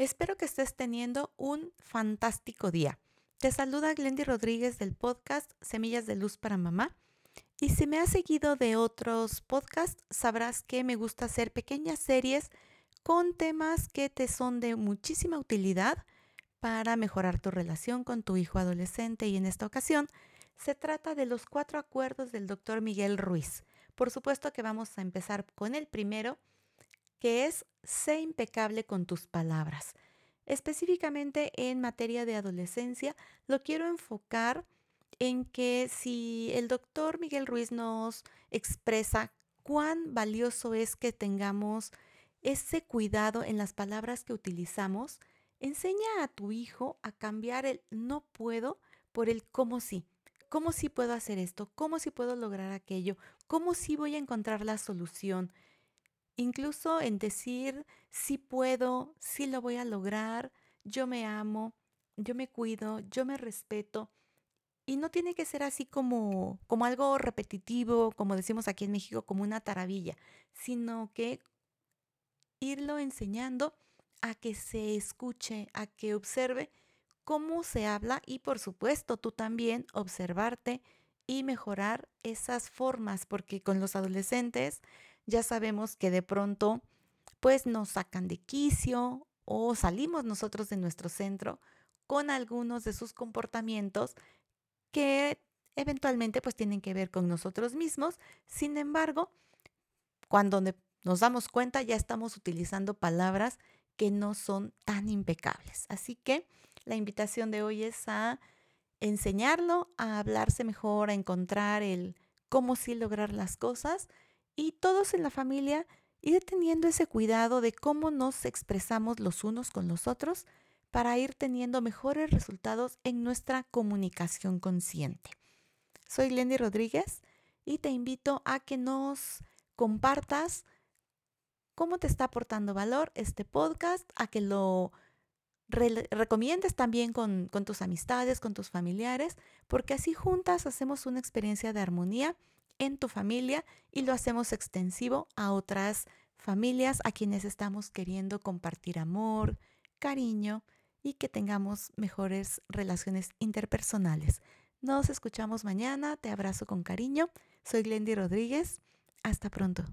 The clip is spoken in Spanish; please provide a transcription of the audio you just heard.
Espero que estés teniendo un fantástico día. Te saluda Glendy Rodríguez del podcast Semillas de Luz para Mamá. Y si me has seguido de otros podcasts, sabrás que me gusta hacer pequeñas series con temas que te son de muchísima utilidad para mejorar tu relación con tu hijo adolescente. Y en esta ocasión se trata de los cuatro acuerdos del doctor Miguel Ruiz. Por supuesto que vamos a empezar con el primero, que es sé impecable con tus palabras. Específicamente en materia de adolescencia, lo quiero enfocar en que si el doctor Miguel Ruiz nos expresa cuán valioso es que tengamos ese cuidado en las palabras que utilizamos, enseña a tu hijo a cambiar el no puedo por el cómo sí. ¿Cómo sí puedo hacer esto? ¿Cómo sí puedo lograr aquello? ¿Cómo sí voy a encontrar la solución? Incluso en decir sí puedo, sí lo voy a lograr, yo me amo, yo me cuido, yo me respeto. Y no tiene que ser así como, como algo repetitivo, como decimos aquí en México, como una taravilla, sino que irlo enseñando a que se escuche, a que observe cómo se habla y por supuesto tú también observarte y mejorar esas formas, porque con los adolescentes ya sabemos que de pronto pues nos sacan de quicio o salimos nosotros de nuestro centro con algunos de sus comportamientos que eventualmente pues tienen que ver con nosotros mismos. Sin embargo, cuando nos damos cuenta ya estamos utilizando palabras que no son tan impecables. Así que la invitación de hoy es a enseñarlo, a hablarse mejor, a encontrar el cómo sí lograr las cosas y todos en la familia ir teniendo ese cuidado de cómo nos expresamos los unos con los otros para ir teniendo mejores resultados en nuestra comunicación consciente. Soy Lendy Rodríguez y te invito a que nos compartas cómo te está aportando valor este podcast, a que lo recomiendes también con, con tus amistades, con tus familiares, porque así juntas hacemos una experiencia de armonía en tu familia y lo hacemos extensivo a otras familias a quienes estamos queriendo compartir amor, cariño y que tengamos mejores relaciones interpersonales. Nos escuchamos mañana, te abrazo con cariño. Soy Glendy Rodríguez. Hasta pronto.